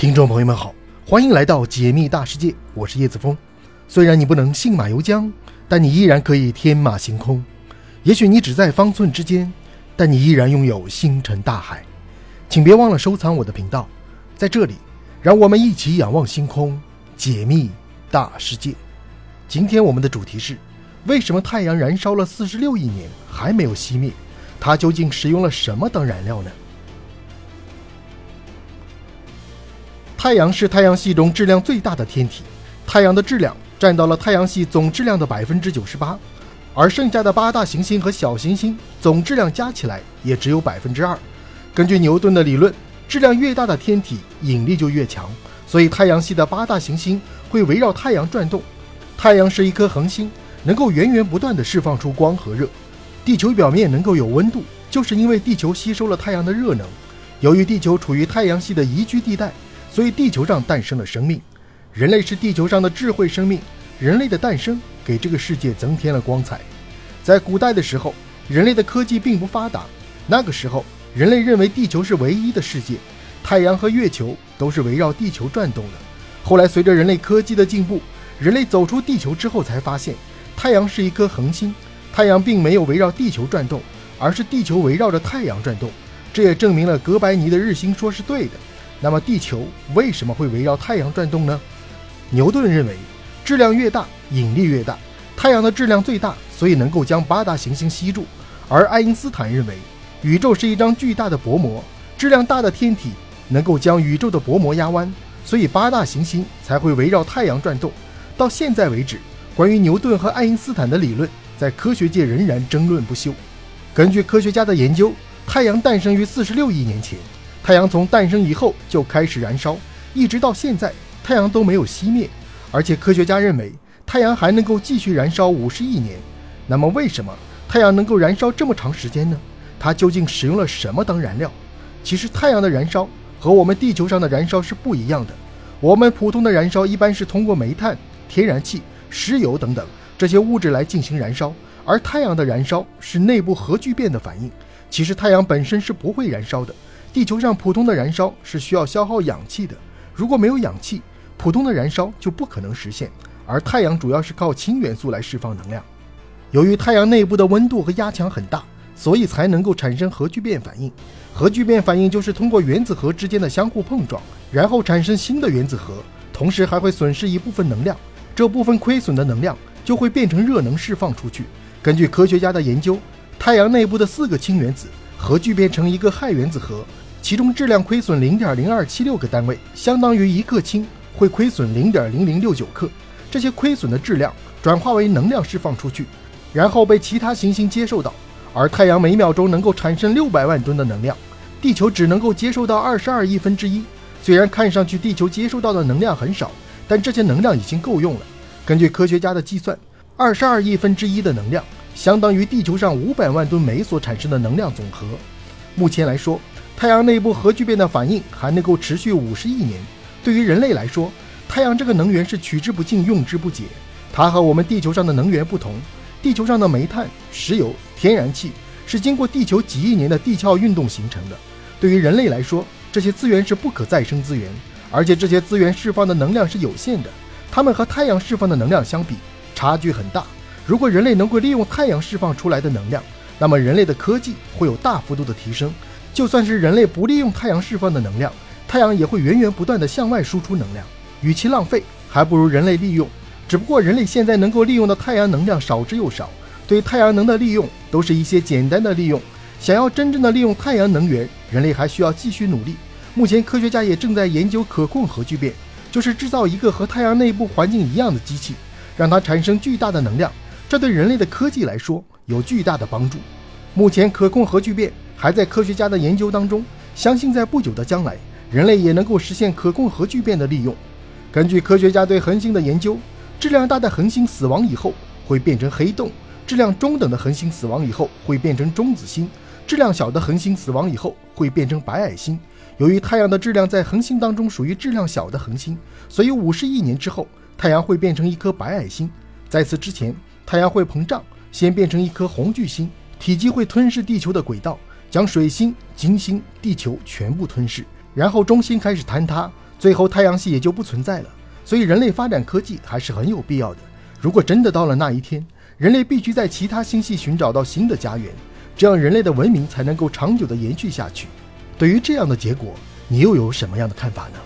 听众朋友们好，欢迎来到解密大世界，我是叶子峰。虽然你不能信马由缰，但你依然可以天马行空。也许你只在方寸之间，但你依然拥有星辰大海。请别忘了收藏我的频道，在这里，让我们一起仰望星空，解密大世界。今天我们的主题是：为什么太阳燃烧了四十六亿年还没有熄灭？它究竟使用了什么当燃料呢？太阳是太阳系中质量最大的天体，太阳的质量占到了太阳系总质量的百分之九十八，而剩下的八大行星和小行星总质量加起来也只有百分之二。根据牛顿的理论，质量越大的天体引力就越强，所以太阳系的八大行星会围绕太阳转动。太阳是一颗恒星，能够源源不断地释放出光和热。地球表面能够有温度，就是因为地球吸收了太阳的热能。由于地球处于太阳系的宜居地带。所以，地球上诞生了生命，人类是地球上的智慧生命。人类的诞生给这个世界增添了光彩。在古代的时候，人类的科技并不发达，那个时候，人类认为地球是唯一的世界，太阳和月球都是围绕地球转动的。后来，随着人类科技的进步，人类走出地球之后，才发现太阳是一颗恒星，太阳并没有围绕地球转动，而是地球围绕着太阳转动。这也证明了哥白尼的日心说是对的。那么地球为什么会围绕太阳转动呢？牛顿认为，质量越大，引力越大。太阳的质量最大，所以能够将八大行星吸住。而爱因斯坦认为，宇宙是一张巨大的薄膜，质量大的天体能够将宇宙的薄膜压弯，所以八大行星才会围绕太阳转动。到现在为止，关于牛顿和爱因斯坦的理论，在科学界仍然争论不休。根据科学家的研究，太阳诞生于四十六亿年前。太阳从诞生以后就开始燃烧，一直到现在，太阳都没有熄灭。而且科学家认为，太阳还能够继续燃烧五十亿年。那么，为什么太阳能够燃烧这么长时间呢？它究竟使用了什么当燃料？其实，太阳的燃烧和我们地球上的燃烧是不一样的。我们普通的燃烧一般是通过煤炭、天然气、石油等等这些物质来进行燃烧，而太阳的燃烧是内部核聚变的反应。其实，太阳本身是不会燃烧的。地球上普通的燃烧是需要消耗氧气的，如果没有氧气，普通的燃烧就不可能实现。而太阳主要是靠氢元素来释放能量。由于太阳内部的温度和压强很大，所以才能够产生核聚变反应。核聚变反应就是通过原子核之间的相互碰撞，然后产生新的原子核，同时还会损失一部分能量。这部分亏损的能量就会变成热能释放出去。根据科学家的研究，太阳内部的四个氢原子核聚变成一个氦原子核。其中质量亏损零点零二七六个单位，相当于一克氢会亏损零点零零六九克。这些亏损的质量转化为能量释放出去，然后被其他行星接受到。而太阳每秒钟能够产生六百万吨的能量，地球只能够接受到二十二亿分之一。虽然看上去地球接受到的能量很少，但这些能量已经够用了。根据科学家的计算，二十二亿分之一的能量相当于地球上五百万吨煤所产生的能量总和。目前来说。太阳内部核聚变的反应还能够持续五十亿年。对于人类来说，太阳这个能源是取之不尽、用之不竭。它和我们地球上的能源不同，地球上的煤炭、石油、天然气是经过地球几亿年的地壳运动形成的。对于人类来说，这些资源是不可再生资源，而且这些资源释放的能量是有限的。它们和太阳释放的能量相比，差距很大。如果人类能够利用太阳释放出来的能量，那么人类的科技会有大幅度的提升。就算是人类不利用太阳释放的能量，太阳也会源源不断的向外输出能量。与其浪费，还不如人类利用。只不过人类现在能够利用的太阳能量少之又少，对太阳能的利用都是一些简单的利用。想要真正的利用太阳能源，人类还需要继续努力。目前科学家也正在研究可控核聚变，就是制造一个和太阳内部环境一样的机器，让它产生巨大的能量。这对人类的科技来说有巨大的帮助。目前可控核聚变。还在科学家的研究当中，相信在不久的将来，人类也能够实现可控核聚变的利用。根据科学家对恒星的研究，质量大的恒星死亡以后会变成黑洞，质量中等的恒星死亡以后会变成中子星，质量小的恒星死亡以后会变成白矮星。由于太阳的质量在恒星当中属于质量小的恒星，所以五十亿年之后，太阳会变成一颗白矮星。在此之前，太阳会膨胀，先变成一颗红巨星，体积会吞噬地球的轨道。将水星、金星、地球全部吞噬，然后中心开始坍塌，最后太阳系也就不存在了。所以，人类发展科技还是很有必要的。如果真的到了那一天，人类必须在其他星系寻找到新的家园，这样人类的文明才能够长久的延续下去。对于这样的结果，你又有什么样的看法呢？